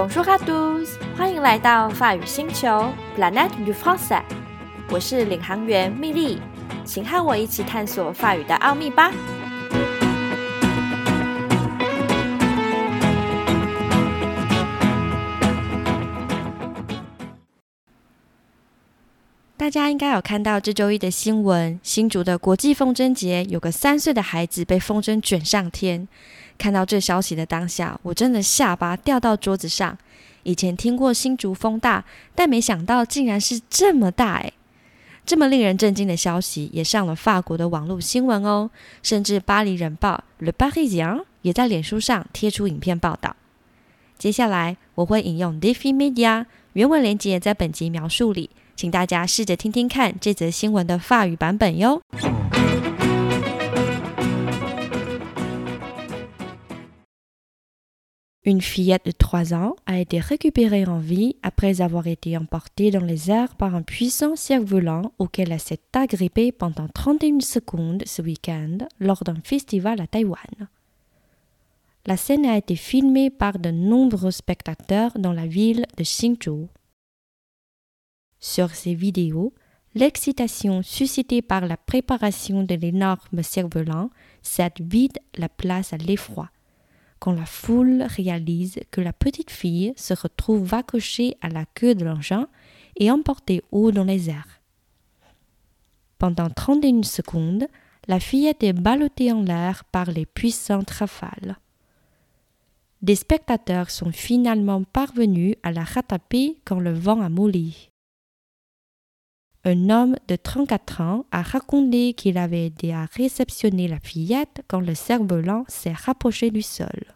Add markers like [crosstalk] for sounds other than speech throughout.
Bonjour à tous，欢迎来到法语星球 Planet du f r a n ç a i。我是领航员蜜莉，请和我一起探索法语的奥秘吧。大家应该有看到这周一的新闻，新竹的国际风筝节有个三岁的孩子被风筝卷上天。看到这消息的当下，我真的下巴掉到桌子上。以前听过新竹风大，但没想到竟然是这么大诶，这么令人震惊的消息也上了法国的网络新闻哦，甚至巴黎人报《Le Parisien》也在脸书上贴出影片报道。接下来我会引用 Diffy Media 原文连接在本集描述里，请大家试着听听看这则新闻的法语版本哟。Une fillette de 3 ans a été récupérée en vie après avoir été emportée dans les airs par un puissant cerf-volant auquel elle s'est agrippée pendant 31 secondes ce week-end lors d'un festival à Taïwan. La scène a été filmée par de nombreux spectateurs dans la ville de Hsinchu. Sur ces vidéos, l'excitation suscitée par la préparation de l'énorme cerf-volant cède vite la place à l'effroi quand la foule réalise que la petite fille se retrouve accrochée à la queue de l'engin et emportée haut dans les airs. Pendant 31 secondes, la fillette est ballottée en l'air par les puissantes rafales. Des spectateurs sont finalement parvenus à la rattraper quand le vent a molli. Un homme de 34 ans a raconté qu'il avait aidé à réceptionner la fillette quand le cerf-volant s'est rapproché du sol.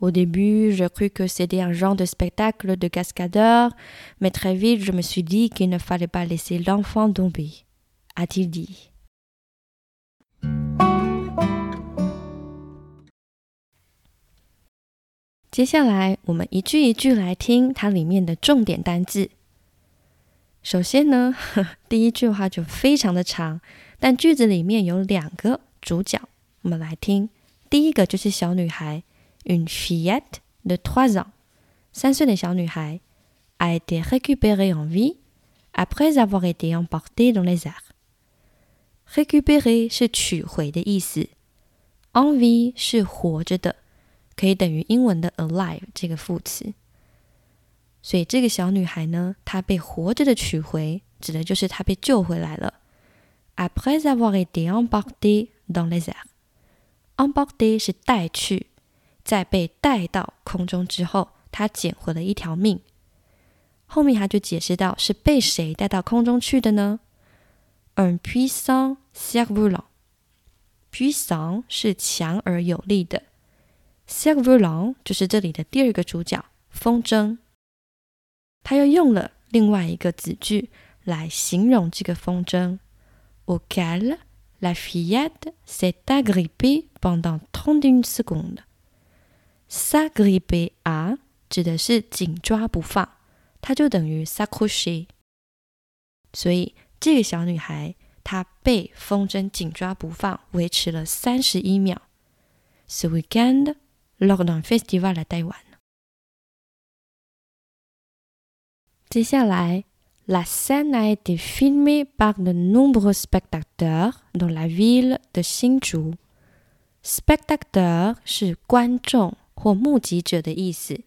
Au début, je crus que c'était un genre de spectacle de cascadeur, mais très vite je me suis dit qu'il ne fallait pas laisser l'enfant tomber, a-t-il dit. 接下来，我们一句一句来听它里面的重点单字。 首先呢，第一句话就非常的长，但句子里面有两个主角，我们来听。第一个就是小女孩，une fillette de trois ans，三岁的小女孩，a été récupérée en vie après avoir été emportée dans les airs。récupérer 是取回的意思，en vie 是活着的，可以等于英文的 alive 这个副词。所以这个小女孩呢，她被活着的取回，指的就是她被救回来了。Après avoir été emportée dans les airs，emportée 是带去，在被带到空中之后，她捡回了一条命。后面他就解释到是被谁带到空中去的呢？Un puissant cerf-volant，puissant 是强而有力的，cerf-volant 就是这里的第二个主角，风筝。他又用了另外一个子句来形容这个风筝，auquel la fillette s'est agrippée pendant trente-une secondes。s'agripper à 指的是紧抓不放，它就等于 s'accrocher。所以这个小女孩她被风筝紧抓不放，维持了三十一秒。Ce week-end, lors d'un festival à Taïwan。接下来，la scène a été filmée par de nombreux spectateurs dans la ville de Hsinchu。spectateur 是观众或目击者的意思，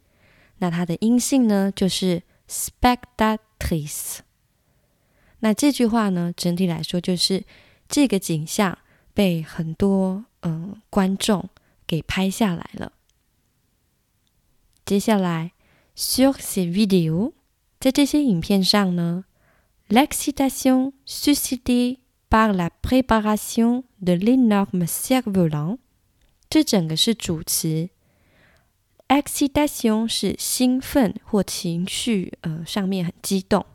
那它的音性呢就是 spectatrice。那这句话呢，整体来说就是这个景象被很多嗯观众给拍下来了。接下来，sur ces vidéos。在这些影片上呢，l'excitation suscitée par la préparation de l'énorme cerf-volant，这整个是主词。excitation 是兴奋或情绪，呃，上面很激动，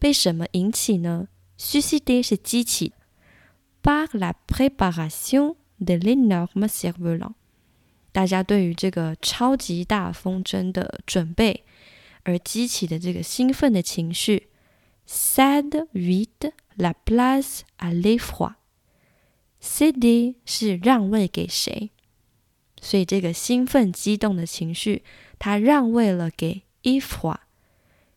被什么引起呢？suscité 是激起，par la préparation de l'énorme cerf-volant，大家对于这个超级大风筝的准备。而激起的这个兴奋的情绪，cede vite la place à l'effroi。cede 是让位给谁，所以这个兴奋激动的情绪，它让位了给 if 花。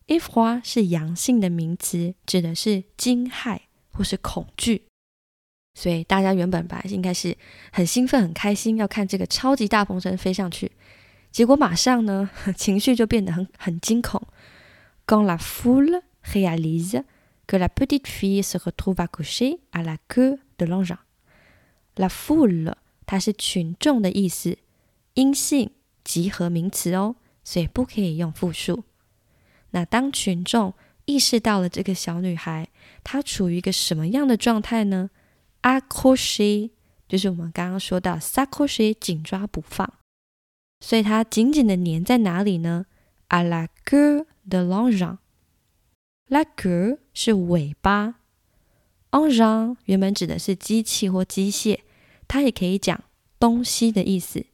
if 花是阳性的名词，指的是惊骇或是恐惧。所以大家原本本来应该是很兴奋、很开心，要看这个超级大风筝飞上去。结果马上呢，情绪就变得很很惊恐。Quand la foule réalise que la petite fille se retrouve accrochée à la queue de l'engin，la foule 它是群众的意思，阴性集合名词哦，所以不可以用复数。那当群众意识到了这个小女孩，她处于一个什么样的状态呢？accroché 就是我们刚刚说到 s'accrocher 紧抓不放，所以它紧紧的粘在哪里呢？à la queue de l'engin，la queue 是尾巴，engin 原本指的是机器或机械，它也可以讲东西的意思。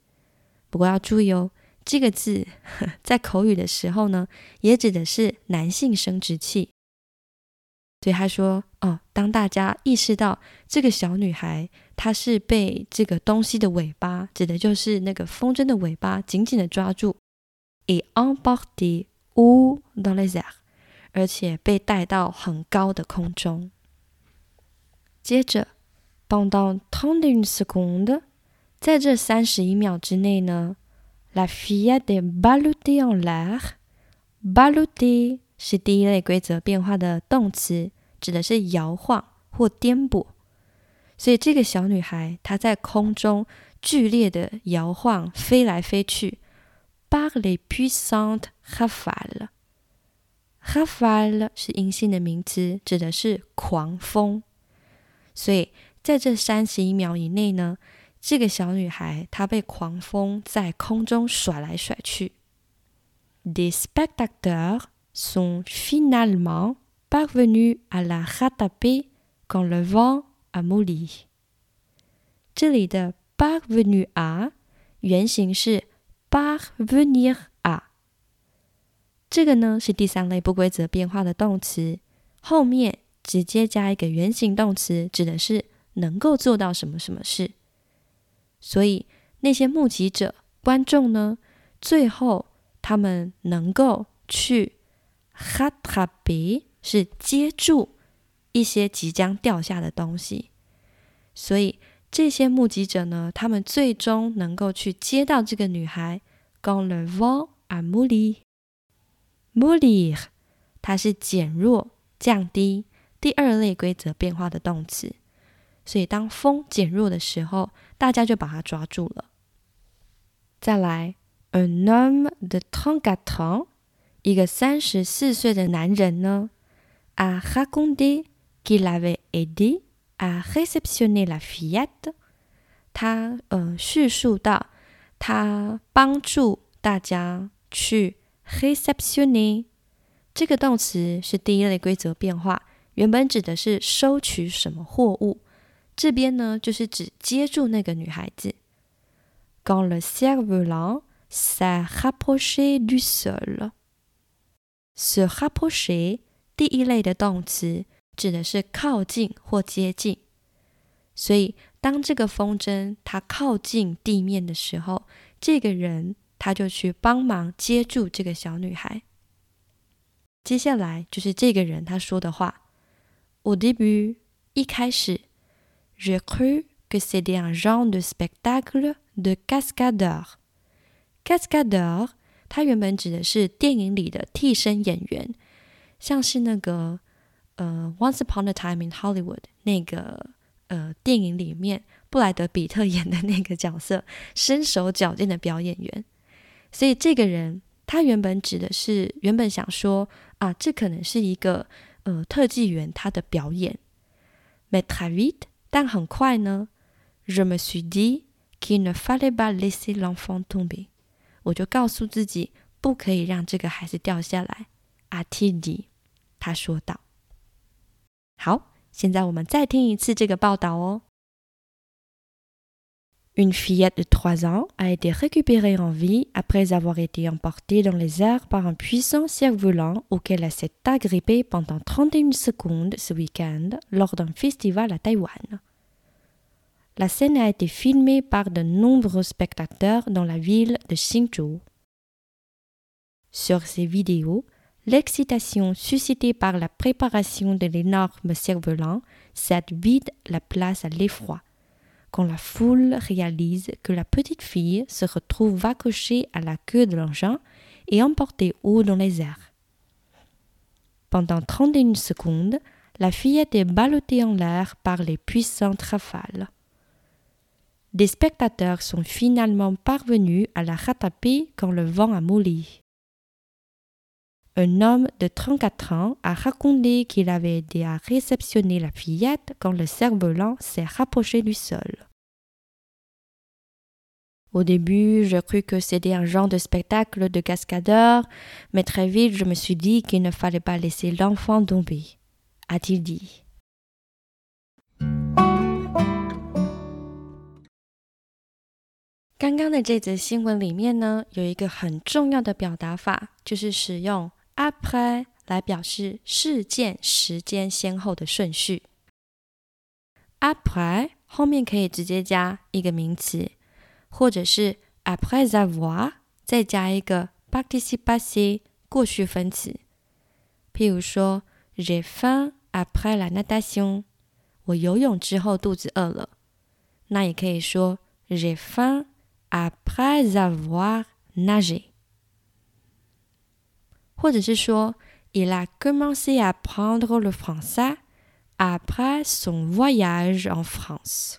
不过要注意哦，这个字 [laughs] 在口语的时候呢，也指的是男性生殖器。所以他说：“哦，当大家意识到这个小女孩它是被这个东西的尾巴，指的就是那个风筝的尾巴，紧紧的抓住，et emporté ou dans les airs，而且被带到很高的空中。接着，pendant trente une seconde，在这三十一秒之内呢，la fille est ballottée en l'air，ballottée 是第一类规则变化的动词。”指的是摇晃或颠簸，所以这个小女孩她在空中剧烈的摇晃，飞来飞去。Par les puissantes rafales，rafale 是阴性的名词，指的是狂风。所以在这三十一秒以内呢，这个小女孩她被狂风在空中甩来甩去。Des spectateurs sont finalement parvenu à la rattraper quand le vent 阿姆里。这里的 parvenu à 原型是 parvenir à，这个呢是第三类不规则变化的动词，后面直接加一个原型动词，指的是能够做到什么什么事。所以那些目击者、观众呢，最后他们能够去 rattraper。是接住一些即将掉下的东西，所以这些目击者呢，他们最终能够去接到这个女孩。Gon le vent a molli，mollir，它是减弱、降低，第二类规则变化的动词。所以当风减弱的时候，大家就把它抓住了。再来，un homme de trente-quatre ans，一个三十四岁的男人呢。a raconté qu'il avait aidé à réceptionner la fillette。他呃叙述到，他帮助大家去 réceptionner 这个动词是第一类规则变化，原本指的是收取什么货物，这边呢就是指接住那个女孩子。Quand le cerf-volant s'est rapproché du sol，se rapprocher。第一类的动词 指的是靠近或接近，所以当这个风筝它靠近地面的时候，这个人他就去帮忙接住这个小女孩。接下来就是这个人他说的话：“Au début，一开始，je crus que c'était un genre de spectacle de cascadeur。cascadeur，它原本指的是电影里的替身演员。”像是那个呃《Once Upon a Time in Hollywood》那个呃电影里面布莱德比特演的那个角色，身手矫健的表演员。所以这个人他原本指的是原本想说啊，这可能是一个呃特技员他的表演。Mais très vite，但很快呢，je me suis dit qu'il ne fallait pas laisser l'enfant tomber。我就告诉自己，不可以让这个孩子掉下来。阿提迪，他说道：“ Une fillette de trois ans a été récupérée en vie après avoir été emportée dans les airs par un puissant cerf-volant auquel elle s'est agrippée pendant 31 secondes ce week-end lors d'un festival à Taïwan. La scène a été filmée par de nombreux spectateurs dans la ville de Hsinchu. Sur ces vidéos, l'excitation suscitée par la préparation de l'énorme cerf-volant cède vite la place à l'effroi. Quand la foule réalise que la petite fille se retrouve accrochée à la queue de l'engin et emportée haut dans les airs. Pendant 31 secondes, la fillette est ballottée en l'air par les puissantes rafales. Des spectateurs sont finalement parvenus à la rattraper quand le vent a molli Un homme de 34 ans a raconté qu'il avait aidé à réceptionner la fillette quand le cerf-volant s'est rapproché du sol. Au début, je crus que c'était un genre de spectacle de cascadeur, mais très vite je me suis dit qu'il ne fallait pas laisser l'enfant tomber, a-t-il dit. 刚刚的这则新闻里面呢，有一个很重要的表达法，就是使用 « après 来表示事件时间先后的顺序。après 后面可以直接加一个名词，或者是 après avoir 再加一个 participe passé 过去分词。譬如说，j'ai faim après la natation，我游泳之后肚子饿了。那也可以说，j'ai faim。après avoir nagé，或者是说，il a commencé à apprendre le français après son voyage en France。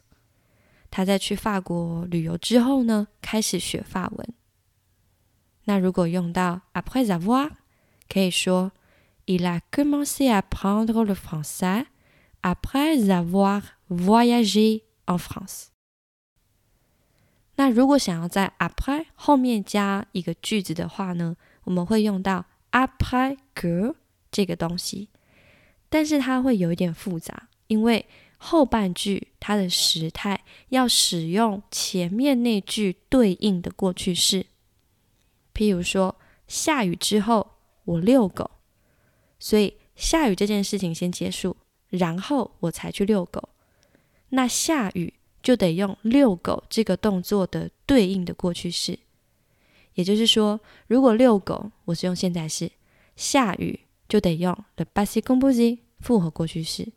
他在去法国旅游之后呢，开始学法文。那如果用到 après avoir，可以说，il a commencé à apprendre le français après avoir voyagé en France。那如果想要在 après 后面加一个句子的话呢，我们会用到 après que 这个东西，但是它会有一点复杂，因为后半句它的时态要使用前面那句对应的过去式。譬如说，下雨之后我遛狗，所以下雨这件事情先结束，然后我才去遛狗。那下雨。就得用遛狗这个动作的对应的过去式，也就是说，如果遛狗我是用现在式，下雨就得用 the passé composé 复合过去式，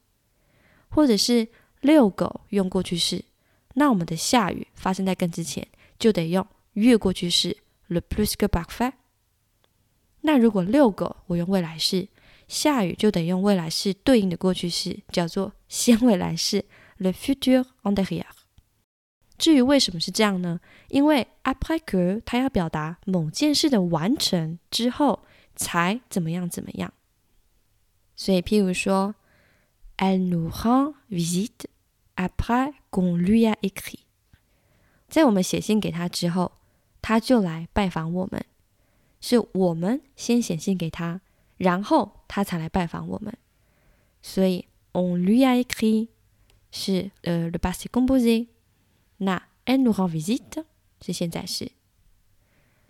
或者是遛狗用过去式，那我们的下雨发生在更之前，就得用越过去式 le plus que parfait。那如果遛狗我用未来式，下雨就得用未来式对应的过去式，叫做先未来式 le futur antérieur。至于为什么是这样呢？因为 après que 它要表达某件事的完成之后才怎么样怎么样。所以，譬如说，elle nous rend visite après qu'on lui a écrit。在我们写信给他之后，他就来拜访我们。是我们先写信给他，然后他才来拜访我们。所以，on lui a écrit 是呃 le passé composé。那 elle nous rend visite 是现在式。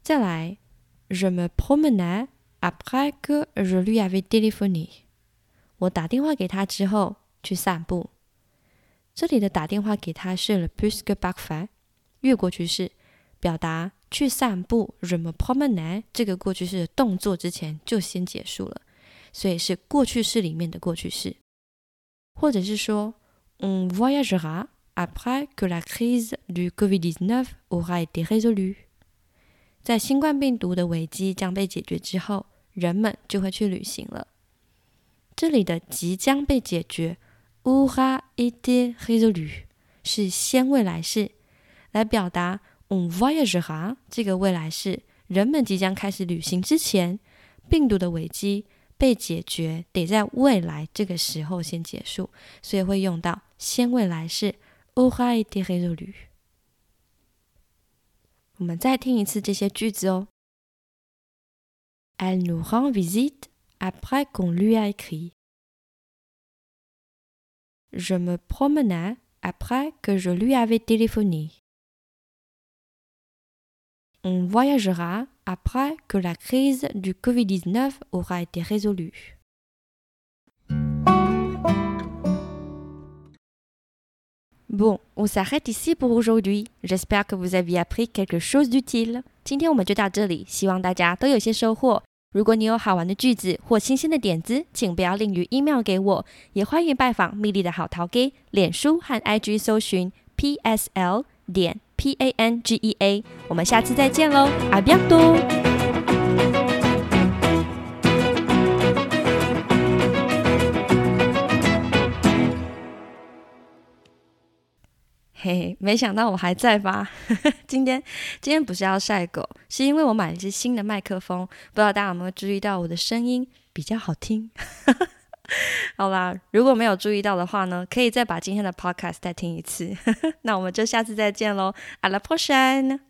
再来，je me promenais après que je lui avais téléphoné。我打电话给他之后去散步。这里的打电话给他是 le plus que parfait，越过去式，表达去散步。je me promenais 这个过去式的动作之前就先结束了，所以是过去式里面的过去式。或者是说，on voyagera。Après que la crise du Covid-19 aura été résolue，在新冠病毒的危机将被解决之后，人们就会去旅行了。这里的即将被解决 aura été résolue 是先未来式，来表达 on voyagera 这个未来式，人们即将开始旅行之前，病毒的危机被解决得在未来这个时候先结束，所以会用到先未来式。aura été résolu。我们再听一次这些句子哦。Elle nous rend visite après qu'on lui a écrit. Je me promenais après que je lui avais téléphoné. On voyagera après que la crise du Covid-19 aura été résolue. Bon, on s'arrête ici pour aujourd'hui. J'espère que vous avez appris quelque chose d'utile. 今天我们就到这里，希望大家都有些收获。如果你有好玩的句子或新鲜的点子，请不要吝于 email 给我，也欢迎拜访蜜莉的好淘给脸书和 IG 搜寻 PSL 点 PANGEA。我们下次再见喽，a 没想到我还在吧？[laughs] 今天今天不是要晒狗，是因为我买了一支新的麦克风，不知道大家有没有注意到我的声音比较好听。[laughs] 好啦，如果没有注意到的话呢，可以再把今天的 podcast 再听一次。[laughs] 那我们就下次再见喽，阿拉破山。